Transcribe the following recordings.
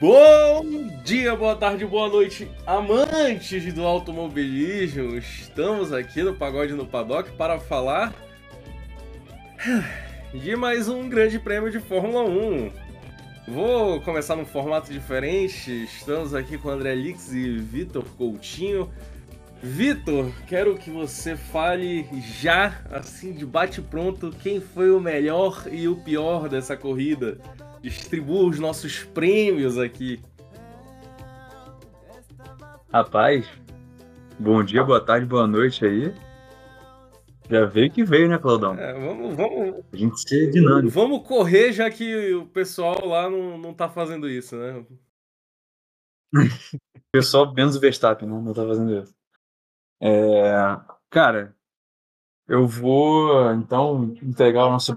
Bom dia, boa tarde, boa noite, amantes do automobilismo. Estamos aqui no Pagode no Paddock para falar de mais um grande prêmio de Fórmula 1. Vou começar num formato diferente. Estamos aqui com André Lix e Vitor Coutinho. Vitor, quero que você fale já, assim, de bate-pronto, quem foi o melhor e o pior dessa corrida. Distribua os nossos prêmios aqui. Rapaz, bom dia, boa tarde, boa noite aí. Já veio que veio, né, Claudão? É, vamos, vamos. A gente ser dinâmico. Vamos correr, já que o pessoal lá não, não tá fazendo isso, né? o pessoal menos o Verstappen, né? Não tá fazendo isso. É, cara, eu vou então entregar o nosso.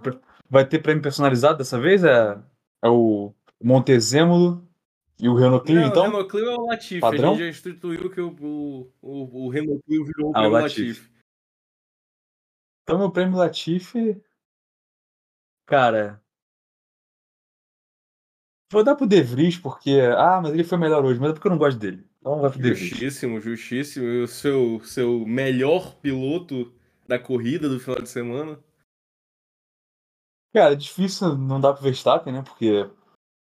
Vai ter prêmio personalizado dessa vez? É, é o Montezemolo e o Renault Clio, Não, então? O Renault Clio é o Latifi. Padrão? A gente já instituiu que o, o, o, o Renault Clio virou o Ah, o prêmio Latifi. Latifi. Então, meu prêmio Latifi. Cara. Vou dar pro De Vries, porque. Ah, mas ele foi melhor hoje, mas é porque eu não gosto dele. Então vai pro De Vries. Justíssimo, justíssimo. E o seu, seu melhor piloto da corrida do final de semana? Cara, é difícil não dar pro Verstappen, né? Porque,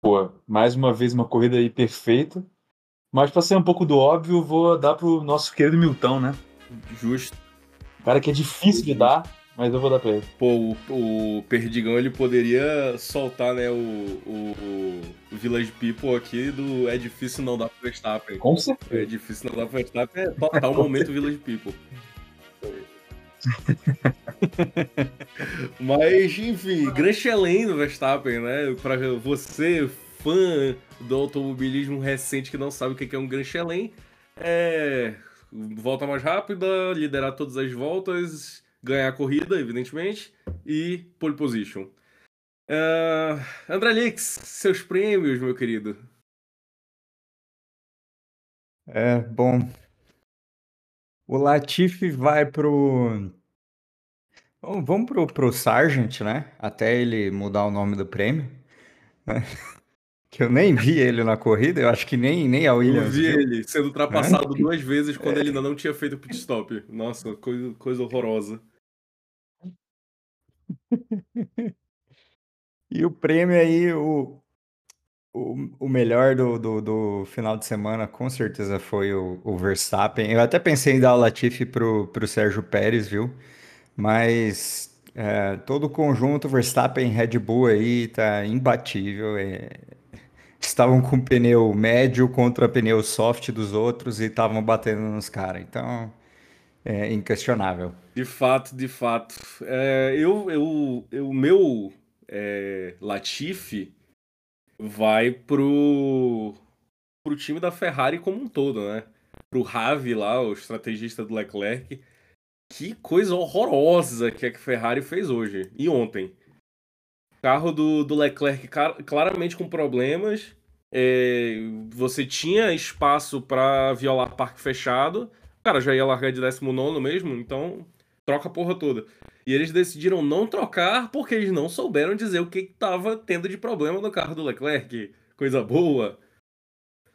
pô, mais uma vez uma corrida aí perfeita. Mas pra ser um pouco do óbvio, vou dar pro nosso querido Milton, né? Justo. Cara que é difícil de dar, mas eu vou dar pra ele. Pô, o, o Perdigão ele poderia soltar, né, o, o, o Village People aqui do É difícil não dar pro Verstappen. Com É certeza. difícil não dar pro Verstappen, é total momento Village People. Mas, enfim, Grand Chelem do Verstappen, né? Pra você, fã do automobilismo recente que não sabe o que é um Grand Chelem, é volta mais rápida, liderar todas as voltas, ganhar a corrida, evidentemente, e pole position. Uh, André Lix, seus prêmios, meu querido. É, bom. O Latifi vai pro. Vamos vamos pro, pro Sargent, né? Até ele mudar o nome do prêmio. né? Que eu nem vi ele na corrida, eu acho que nem, nem a Eu Williams vi viu. ele sendo ultrapassado duas vezes quando ele ainda não tinha feito o pit stop. Nossa, coisa, coisa horrorosa. E o prêmio aí, o, o, o melhor do, do, do final de semana, com certeza foi o, o Verstappen. Eu até pensei em dar o Latifi pro, pro Sérgio Pérez, viu? Mas é, todo o conjunto Verstappen Red Bull aí tá imbatível. é. Estavam com pneu médio contra pneu soft dos outros e estavam batendo nos caras. Então, é inquestionável. De fato, de fato. É, eu, eu, o meu é, Latifi vai pro, pro time da Ferrari como um todo, né? Pro Ravi lá, o estrategista do Leclerc. Que coisa horrorosa que a Ferrari fez hoje e ontem. Carro do, do Leclerc claramente com problemas. É, você tinha espaço para violar parque fechado. Cara já ia largar de 19 mesmo, então troca a porra toda. E eles decidiram não trocar porque eles não souberam dizer o que que tava tendo de problema no carro do Leclerc. Coisa boa.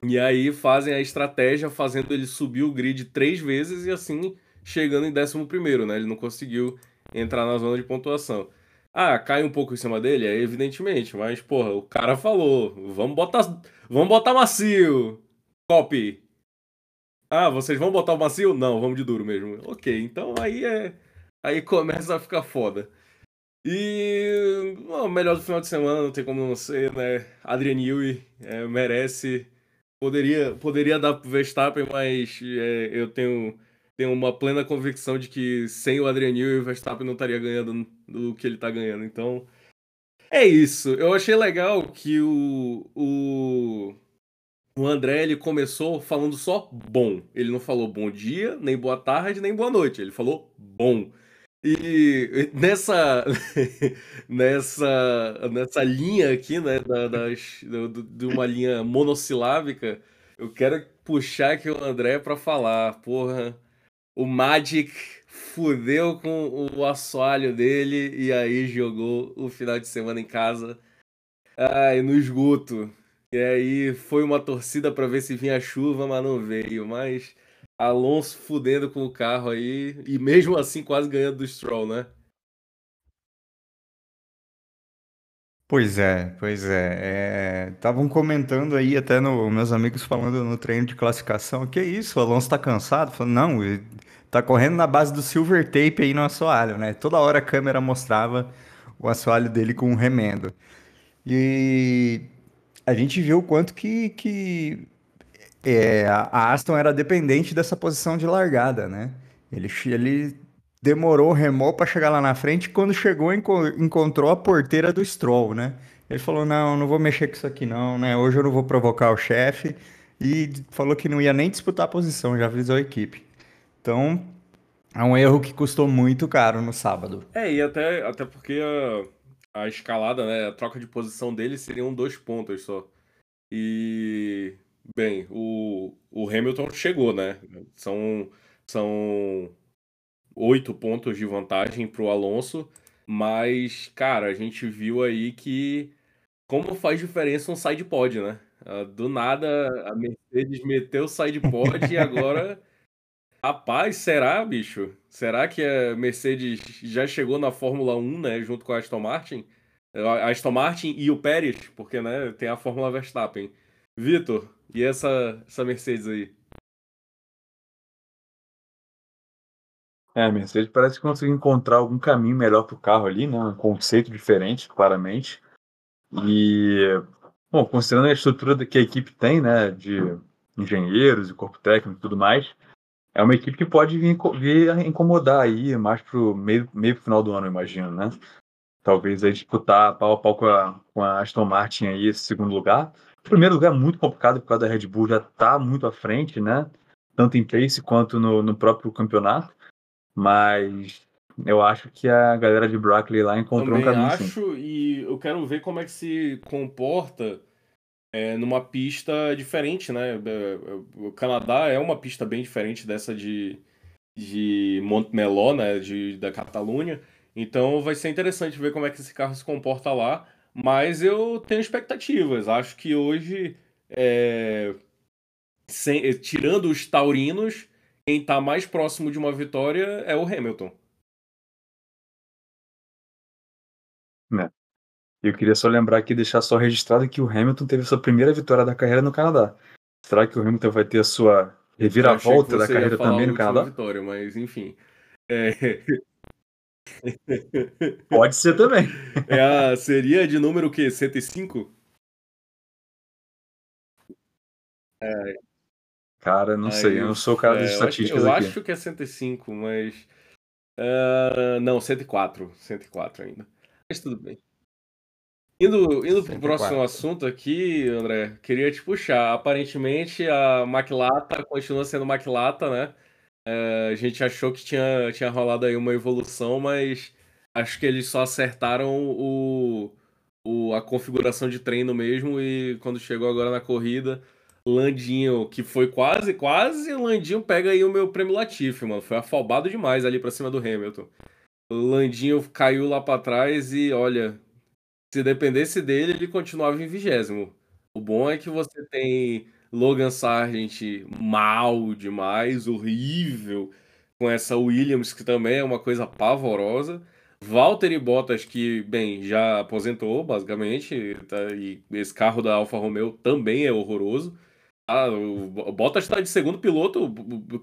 E aí fazem a estratégia fazendo ele subir o grid três vezes e assim chegando em 11, né? Ele não conseguiu entrar na zona de pontuação. Ah, cai um pouco em cima dele? É evidentemente, mas porra, o cara falou, vamos botar, vamos botar macio. Copy. Ah, vocês vão botar o macio? Não, vamos de duro mesmo. Ok, então aí é. Aí começa a ficar foda. E. o melhor do final de semana, não tem como não ser, né? Adrian Newey é, merece. Poderia, poderia dar pro Verstappen, mas é, eu tenho, tenho uma plena convicção de que sem o Adrian Newey, o Verstappen não estaria ganhando do que ele tá ganhando. Então. É isso. Eu achei legal que o, o, o André ele começou falando só bom. Ele não falou bom dia, nem boa tarde, nem boa noite. Ele falou bom. E nessa nessa nessa linha aqui, né, da, das, do- de uma linha monossilábica, eu quero puxar aqui o André pra falar, porra, o Magic fudeu com o assoalho dele e aí jogou o final de semana em casa, ai, no esgoto. E aí foi uma torcida para ver se vinha chuva, mas não veio. Mas Alonso fudendo com o carro aí, e mesmo assim quase ganhando do Stroll, né? Pois é, pois é. Estavam comentando aí, até no, meus amigos falando no treino de classificação, que isso, o Alonso tá cansado? Falando, não, ele tá correndo na base do silver tape aí no assoalho, né? Toda hora a câmera mostrava o assoalho dele com um remendo. E a gente viu o quanto que, que é, a Aston era dependente dessa posição de largada, né? Ele, ele demorou, remou para chegar lá na frente. Quando chegou, enco encontrou a porteira do Stroll, né? Ele falou: Não, não vou mexer com isso aqui, não, né? Hoje eu não vou provocar o chefe. E falou que não ia nem disputar a posição, já avisou a equipe. Então, é um erro que custou muito caro no sábado. É, e até, até porque a, a escalada, né? A troca de posição dele seriam dois pontos só. E. Bem, o, o Hamilton chegou, né? São. São oito pontos de vantagem para o Alonso, mas, cara, a gente viu aí que como faz diferença um side pod, né? Ah, do nada a Mercedes meteu o side pod e agora. Rapaz, será, bicho? Será que a Mercedes já chegou na Fórmula 1, né? Junto com a Aston Martin? A Aston Martin e o Pérez, porque né, tem a Fórmula Verstappen. Vitor, e essa, essa Mercedes aí? É, a Mercedes parece que conseguiu encontrar algum caminho melhor para o carro ali, né? Um conceito diferente, claramente. E, bom, considerando a estrutura que a equipe tem, né? De engenheiros e corpo técnico e tudo mais, é uma equipe que pode vir, vir incomodar aí mais pro meio, meio final do ano, imagino, né? Talvez aí disputar pau a pau com a, com a Aston Martin aí esse segundo lugar. O primeiro lugar é muito complicado por causa da Red Bull já está muito à frente, né? Tanto em pace quanto no, no próprio campeonato. Mas eu acho que a galera de Brackley lá encontrou Também um caminho. acho, sim. e eu quero ver como é que se comporta é, numa pista diferente, né? É, o Canadá é uma pista bem diferente dessa de, de Montmeló, né? De, da Catalunha. Então vai ser interessante ver como é que esse carro se comporta lá. Mas eu tenho expectativas. Acho que hoje, é, sem, tirando os taurinos, quem tá mais próximo de uma vitória é o Hamilton. Né? Eu queria só lembrar aqui, deixar só registrado que o Hamilton teve a sua primeira vitória da carreira no Canadá. Será que o Hamilton vai ter a sua reviravolta da carreira também no Canadá? Vitória, mas enfim. É... Pode ser também. É a, seria de número o quê? 105? É, Cara, não Aí, sei, eu não sou o cara é, das estatísticas eu aqui. Eu acho que é 105, mas. Uh, não, 104. 104 ainda. Mas tudo bem. Indo, indo pro próximo assunto aqui, André, queria te puxar. Aparentemente a Maquilata continua sendo Maquilata, né? Uh, a gente achou que tinha, tinha rolado aí uma evolução, mas acho que eles só acertaram o, o, a configuração de treino mesmo e quando chegou agora na corrida Landinho, que foi quase, quase, Landinho pega aí o meu prêmio Latifi, mano. Foi afobado demais ali pra cima do Hamilton. Landinho caiu lá para trás e, olha, se dependesse dele, ele continuava em vigésimo. O bom é que você tem Logan Sargent mal demais, horrível, com essa Williams, que também é uma coisa pavorosa. Valtteri Bottas, que, bem, já aposentou, basicamente, tá, e esse carro da Alfa Romeo também é horroroso. Ah, o Bottas está de segundo piloto,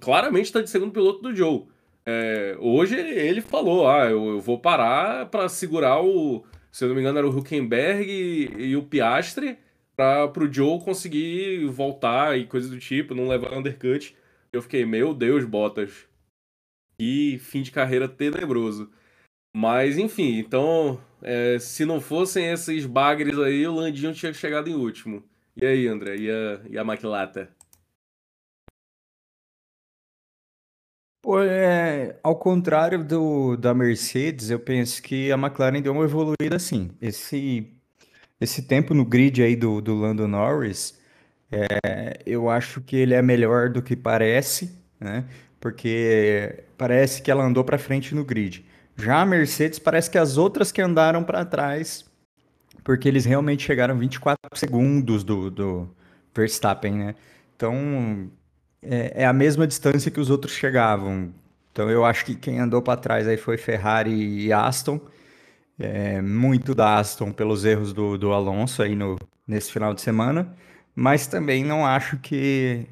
claramente está de segundo piloto do Joe. É, hoje ele falou: ah, eu, eu vou parar para segurar o. Se eu não me engano, era o Huckenberg e, e o Piastre para o Joe conseguir voltar e coisas do tipo, não levar undercut. Eu fiquei, meu Deus, Bottas. Que fim de carreira tenebroso. Mas, enfim, então, é, se não fossem esses bagres aí, o Landinho tinha chegado em último. E aí, André? E a, e a Maquilata? Pô, é, ao contrário do, da Mercedes, eu penso que a McLaren deu uma evoluída assim. Esse, esse tempo no grid aí do, do Lando Norris, é, eu acho que ele é melhor do que parece, né? Porque parece que ela andou para frente no grid. Já a Mercedes parece que as outras que andaram para trás porque eles realmente chegaram 24 segundos do, do Verstappen, né? Então, é, é, a mesma distância que os outros chegavam. Então, eu acho que quem andou para trás aí foi Ferrari e Aston. É, muito da Aston pelos erros do, do Alonso aí no, nesse final de semana. Mas também não acho que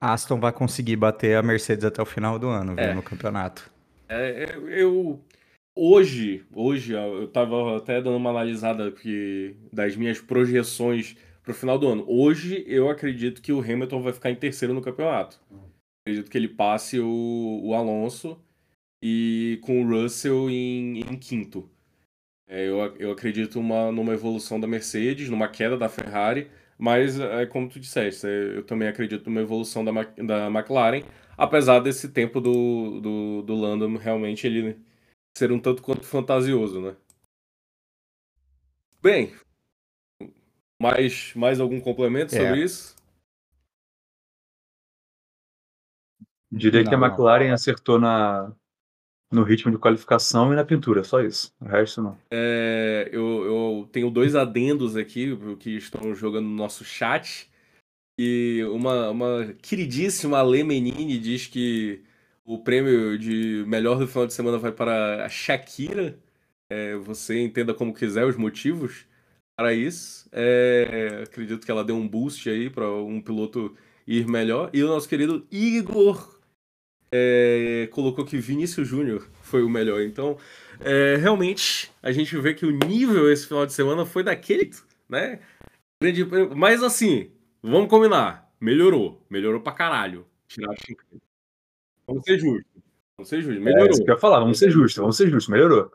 Aston vai conseguir bater a Mercedes até o final do ano, é. no campeonato. É, é, eu hoje, hoje eu tava até dando uma analisada das minhas projeções pro final do ano. Hoje eu acredito que o Hamilton vai ficar em terceiro no campeonato. Acredito que ele passe o, o Alonso e com o Russell em, em quinto. É, eu, eu acredito uma, numa evolução da Mercedes, numa queda da Ferrari, mas é como tu disseste, é, eu também acredito numa evolução da, da McLaren, apesar desse tempo do, do, do Lando realmente ele ser um tanto quanto fantasioso, né? Bem, mais, mais algum complemento sobre é. isso? Diria não, que a McLaren não. acertou na, no ritmo de qualificação e na pintura, só isso. O resto não. É, eu, eu tenho dois adendos aqui que estão jogando no nosso chat. E uma, uma queridíssima Ale Menini diz que o prêmio de melhor do final de semana vai para a Shakira. É, você entenda como quiser os motivos para isso. É, acredito que ela deu um boost aí para um piloto ir melhor. E o nosso querido Igor é, colocou que Vinícius Júnior foi o melhor. Então, é, realmente, a gente vê que o nível esse final de semana foi daquele, né? Mas assim, vamos combinar. Melhorou. Melhorou pra caralho. Tirar Vamos ser justos. Vamos ser justos. Melhorou. É isso que eu ia falar, vamos ser justos, vamos ser justos. Melhorou.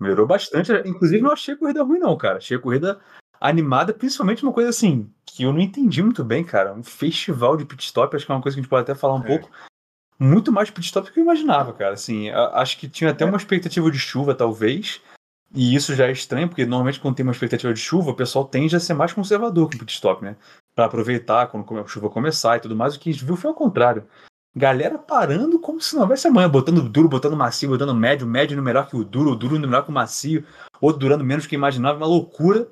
Melhorou bastante. Inclusive, não achei a corrida ruim, não, cara. Achei a corrida animada, principalmente uma coisa assim, que eu não entendi muito bem, cara. Um festival de pit stop, acho que é uma coisa que a gente pode até falar um é. pouco muito mais pit stop do que eu imaginava, cara. Assim, acho que tinha até uma expectativa de chuva, talvez. E isso já é estranho, porque normalmente quando tem uma expectativa de chuva, o pessoal tende a ser mais conservador com o pit stop, né? Para aproveitar quando a chuva começar e tudo mais. O que a gente viu foi ao contrário. Galera parando como se não houvesse amanhã, botando duro, botando macio, botando médio, médio no melhor que o duro, o duro no melhor que o macio, outro durando menos que imaginava, uma loucura.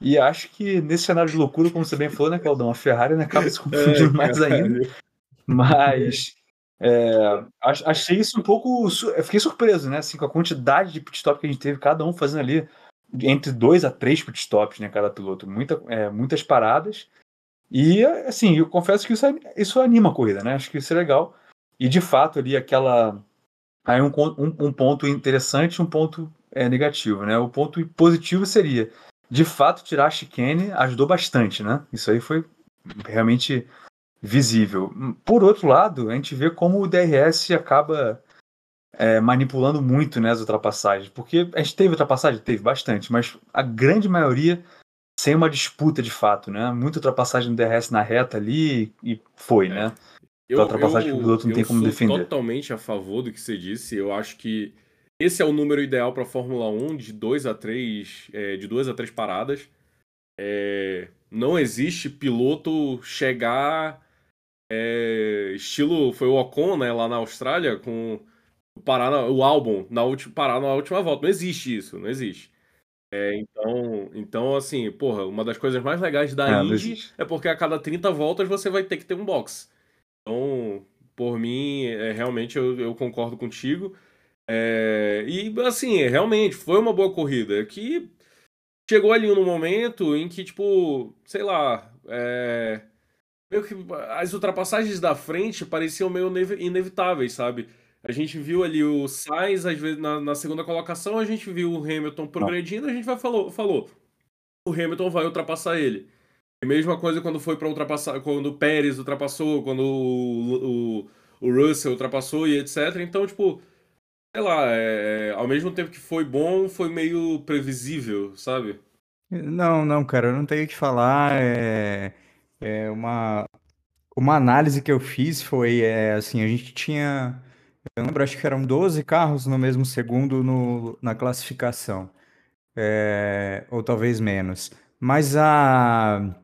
E acho que nesse cenário de loucura, como você bem falou, né, Claudão? A Ferrari né, acaba se confundindo é, mais ainda. Mas é, achei isso um pouco. Eu fiquei surpreso, né? Assim, com a quantidade de pitstop que a gente teve, cada um fazendo ali entre dois a três pitstops, né? Cada piloto. Muita, é, muitas paradas. E, assim, eu confesso que isso, isso anima a corrida, né? Acho que isso é legal. E, de fato, ali aquela. Aí um, um, um ponto interessante um ponto é, negativo, né? O ponto positivo seria, de fato, tirar a chicane ajudou bastante, né? Isso aí foi realmente visível. Por outro lado, a gente vê como o DRS acaba é, manipulando muito né, as ultrapassagens. Porque a gente teve ultrapassagem? Teve bastante, mas a grande maioria sem uma disputa de fato, né? Muita ultrapassagem no DRS na reta ali e foi, é. né? Eu, ultrapassagem eu, que o piloto não tem como defender. totalmente a favor do que você disse. Eu acho que esse é o número ideal para a Fórmula 1 de 2 a 3, é, de duas a três paradas. É, não existe piloto chegar é, estilo foi o Ocon, né, lá na Austrália, com parar na, o álbum na última parar na última volta. Não existe isso, não existe. É, então, então, assim, porra, uma das coisas mais legais da é, Indy é porque a cada 30 voltas você vai ter que ter um box. Então, por mim, é, realmente eu, eu concordo contigo. É, e, assim, realmente, foi uma boa corrida. Que chegou ali no momento em que, tipo, sei lá, é, meio que as ultrapassagens da frente pareciam meio inevitáveis, sabe? A gente viu ali o Sainz, às vezes, na, na segunda colocação, a gente viu o Hamilton progredindo, a gente vai falou, falou, o Hamilton vai ultrapassar ele. E mesma coisa quando foi para ultrapassar, quando o Pérez ultrapassou, quando o, o, o Russell ultrapassou e etc. Então, tipo, sei lá, é, ao mesmo tempo que foi bom, foi meio previsível, sabe? Não, não, cara, eu não tenho o que falar. É... É uma, uma análise que eu fiz foi é, assim, a gente tinha, eu lembro, acho que eram 12 carros no mesmo segundo no, na classificação, é, ou talvez menos. Mas a,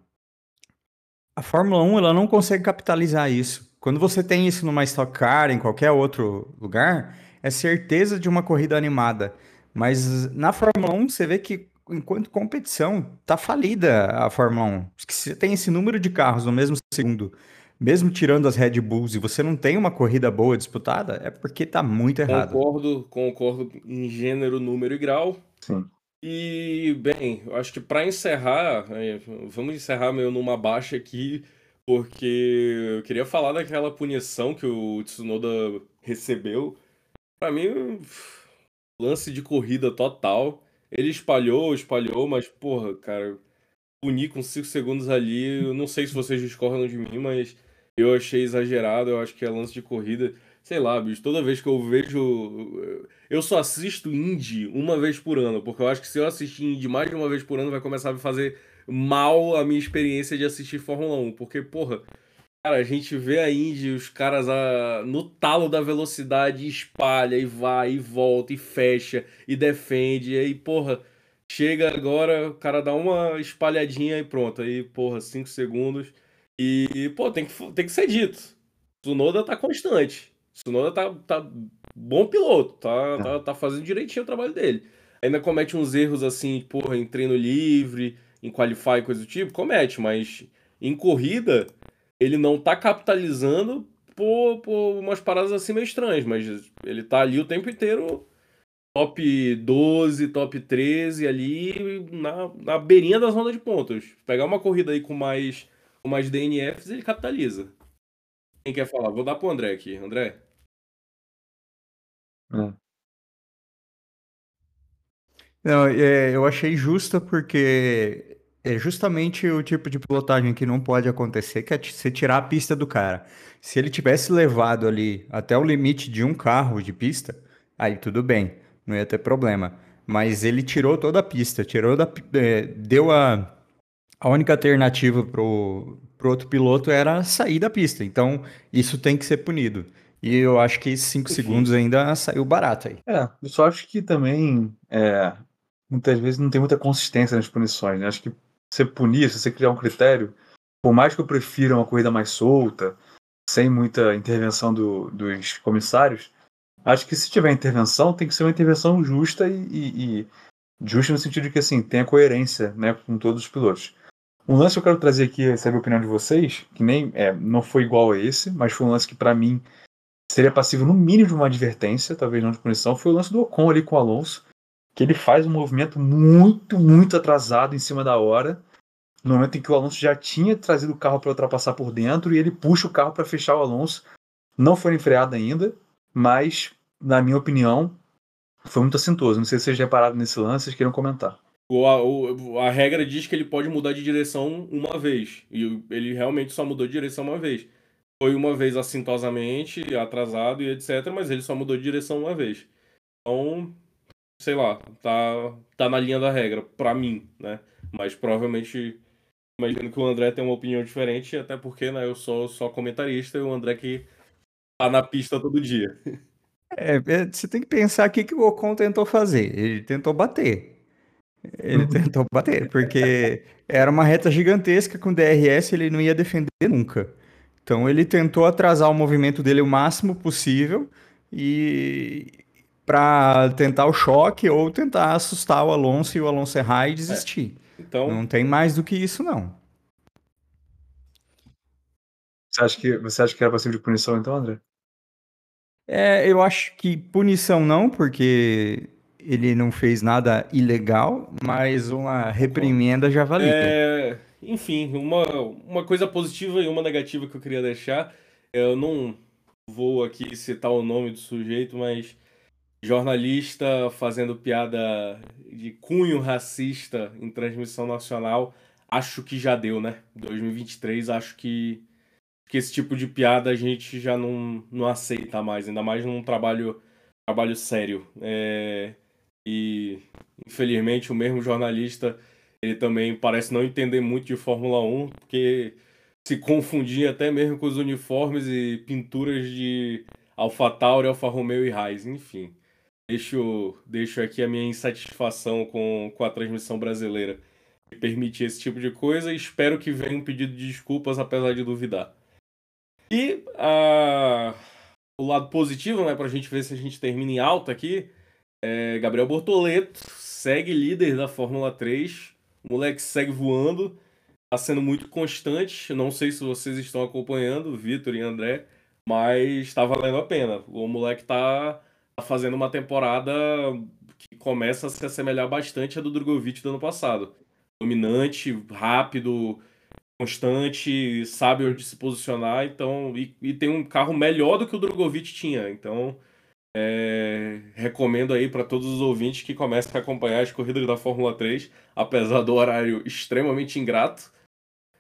a Fórmula 1 ela não consegue capitalizar isso. Quando você tem isso numa Stock Car, em qualquer outro lugar, é certeza de uma corrida animada. Mas na Fórmula 1 você vê que enquanto competição, tá falida a Fórmula 1. Se você tem esse número de carros no mesmo segundo, mesmo tirando as Red Bulls, e você não tem uma corrida boa disputada, é porque tá muito errado. Concordo, concordo em gênero, número e grau. Sim. E, bem, eu acho que para encerrar, é, vamos encerrar meio numa baixa aqui, porque eu queria falar daquela punição que o Tsunoda recebeu. Para mim, lance de corrida total. Ele espalhou, espalhou, mas, porra, cara, punir com 5 segundos ali, eu não sei se vocês discordam de mim, mas eu achei exagerado, eu acho que é lance de corrida. Sei lá, bicho, toda vez que eu vejo. Eu só assisto indie uma vez por ano, porque eu acho que se eu assistir indie mais de uma vez por ano vai começar a fazer mal a minha experiência de assistir Fórmula 1. Porque, porra, cara, a gente vê a Indy, os caras a, no talo da velocidade espalha e vai e volta e fecha e defende. E aí, porra, chega agora, o cara dá uma espalhadinha e pronto. Aí, porra, 5 segundos. E, pô, tem que, tem que ser dito. Tsunoda tá constante. Tsunoda tá, tá bom piloto, tá, tá, tá fazendo direitinho o trabalho dele. Ainda comete uns erros assim, porra, em treino livre, em qualify, coisa do tipo, comete, mas em corrida ele não tá capitalizando por, por umas paradas assim meio estranhas, mas ele tá ali o tempo inteiro top 12, top 13 ali na, na beirinha da zona de pontos. Pegar uma corrida aí com mais, mais DNFs, ele capitaliza. Quem quer falar? Vou dar pro André aqui. André? É. Não, é, eu achei justa porque é justamente o tipo de pilotagem que não pode acontecer, que é você tirar a pista do cara. Se ele tivesse levado ali até o limite de um carro de pista, aí tudo bem, não ia ter problema. Mas ele tirou toda a pista, tirou da, é, deu a, a única alternativa pro, pro outro piloto era sair da pista. Então, isso tem que ser punido. E eu acho que 5 segundos ainda saiu barato aí. É, eu só acho que também é, muitas vezes não tem muita consistência nas punições. Né? Acho que você punir, se você criar um critério, por mais que eu prefira uma corrida mais solta, sem muita intervenção do, dos comissários, acho que se tiver intervenção, tem que ser uma intervenção justa e, e, e justa no sentido de que assim, tenha coerência né, com todos os pilotos. Um lance que eu quero trazer aqui, saber a opinião de vocês, que nem é, não foi igual a esse, mas foi um lance que para mim seria passivo no mínimo de uma advertência, talvez não de punição, foi o lance do Ocon ali com o Alonso, que ele faz um movimento muito, muito atrasado em cima da hora, no momento em que o Alonso já tinha trazido o carro para ultrapassar por dentro e ele puxa o carro para fechar o Alonso. Não foi enfreado ainda, mas, na minha opinião, foi muito assintoso. Não sei se vocês repararam nesse lance, vocês queriam comentar. A, a regra diz que ele pode mudar de direção uma vez. E ele realmente só mudou de direção uma vez. Foi uma vez assintosamente, atrasado e etc, mas ele só mudou de direção uma vez. Então, sei lá, tá, tá na linha da regra, pra mim, né? Mas provavelmente, imagino que o André tem uma opinião diferente, até porque né, eu sou só comentarista e o André que tá na pista todo dia. É, é você tem que pensar que, que o Ocon tentou fazer. Ele tentou bater. Ele tentou bater, porque era uma reta gigantesca com DRS, ele não ia defender nunca. Então ele tentou atrasar o movimento dele o máximo possível e para tentar o choque ou tentar assustar o Alonso e o Alonso errar e desistir. É. Então não tem mais do que isso não. Você acha que você acha que era passivo de punição então, André? É, eu acho que punição não, porque ele não fez nada ilegal, mas uma reprimenda já valia. É, enfim, uma, uma coisa positiva e uma negativa que eu queria deixar. Eu não vou aqui citar o nome do sujeito, mas jornalista fazendo piada de cunho racista em transmissão nacional, acho que já deu, né? 2023, acho que, que esse tipo de piada a gente já não, não aceita mais, ainda mais num trabalho, trabalho sério. É, e, infelizmente, o mesmo jornalista ele também parece não entender muito de Fórmula 1, porque se confundia até mesmo com os uniformes e pinturas de AlphaTauri, Alfa Romeo e Haas, enfim. Deixo, deixo aqui a minha insatisfação com, com a transmissão brasileira que permitir esse tipo de coisa e espero que venha um pedido de desculpas, apesar de duvidar. E a, o lado positivo, né, para a gente ver se a gente termina em alta aqui, É, Gabriel Bortoleto segue líder da Fórmula 3. O moleque segue voando. Tá sendo muito constante. Não sei se vocês estão acompanhando, Vitor e André, mas tá valendo a pena. O moleque tá, tá fazendo uma temporada que começa a se assemelhar bastante à do Drogovic do ano passado. Dominante, rápido, constante, sabe onde se posicionar, então e, e tem um carro melhor do que o Drogovic tinha. Então, é, recomendo aí para todos os ouvintes que comecem a acompanhar as corridas da Fórmula 3, apesar do horário extremamente ingrato,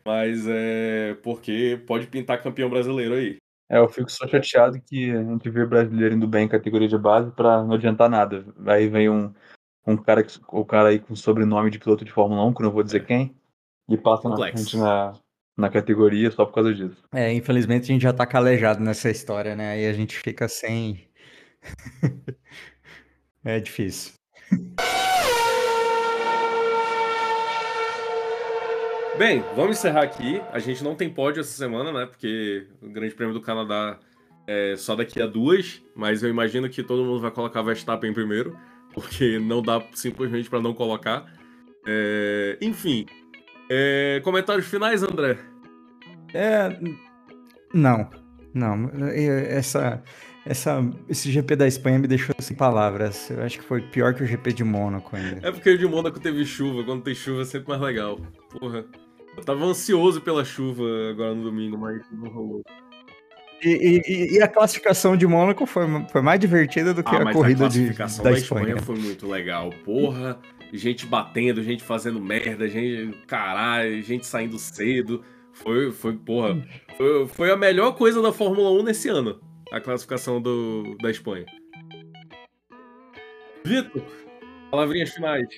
mas é porque pode pintar campeão brasileiro aí. É, eu fico só chateado que a gente vê brasileiro indo bem em categoria de base para não adiantar nada. Aí vem um, um cara, o cara aí com sobrenome de piloto de Fórmula 1, que não vou dizer é. quem, e passa na frente na, na categoria só por causa disso. É, infelizmente a gente já tá calejado nessa história, né? Aí a gente fica sem. é difícil. Bem, vamos encerrar aqui. A gente não tem pódio essa semana, né? Porque o Grande Prêmio do Canadá é só daqui a duas. Mas eu imagino que todo mundo vai colocar Verstappen primeiro, porque não dá simplesmente para não colocar. É... Enfim, é... comentários finais, André? É. Não, não. Essa, essa, esse GP da Espanha me deixou sem palavras. Eu acho que foi pior que o GP de Mônaco ainda. É porque o de Mônaco teve chuva. Quando tem chuva é sempre mais legal. Porra. Eu tava ansioso pela chuva agora no domingo, mas não rolou. E, e, e, a classificação de Mônaco foi, foi mais divertida do que ah, a corrida a de, da, da Espanha. Espanha foi muito legal. Porra, gente batendo, gente fazendo merda, gente. Caralho, gente saindo cedo. Foi, foi porra. Foi, foi a melhor coisa da Fórmula 1 nesse ano. A classificação do, da Espanha. Vitor, palavrinhas finais.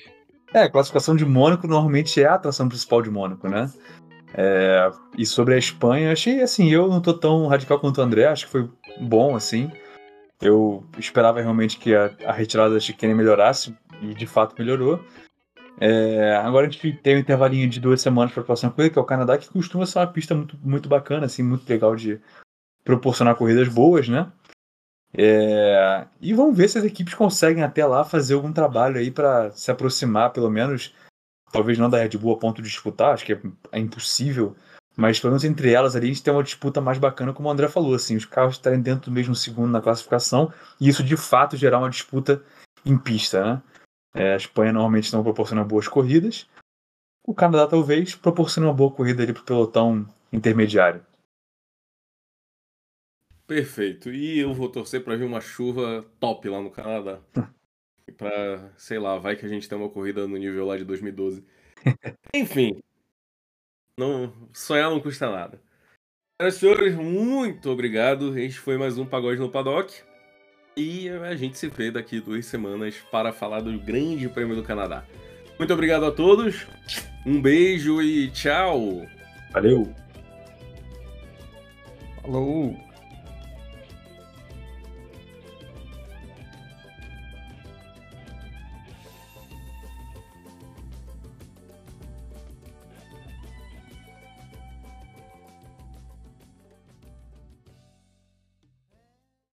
É, a classificação de Mônaco normalmente é a atração principal de Mônaco, né? É, e sobre a Espanha, achei assim, eu não tô tão radical quanto o André, acho que foi bom, assim. Eu esperava realmente que a, a retirada da chicane melhorasse, e de fato melhorou. É, agora a gente tem um intervalinho de duas semanas para a próxima corrida, que é o Canadá, que costuma ser uma pista muito, muito bacana, assim, muito legal de proporcionar corridas boas, né? É, e vamos ver se as equipes conseguem até lá fazer algum trabalho aí para se aproximar, pelo menos, talvez não da Red Bull a ponto de disputar, acho que é, é, impossível, mas pelo menos entre elas ali a gente tem uma disputa mais bacana, como o André falou, assim, os carros estarem dentro do mesmo segundo na classificação e isso de fato gerar uma disputa em pista, né? É, a Espanha normalmente não proporciona boas corridas, o Canadá talvez proporcione uma boa corrida ali para o pelotão intermediário. Perfeito. E eu vou torcer para ver uma chuva top lá no Canadá. pra, sei lá, vai que a gente tem uma corrida no nível lá de 2012. Enfim. Não, sonhar não custa nada. Senhoras e senhores, muito obrigado. Este foi mais um Pagode no Paddock. E a gente se vê daqui duas semanas para falar do Grande Prêmio do Canadá. Muito obrigado a todos. Um beijo e tchau. Valeu. Falou.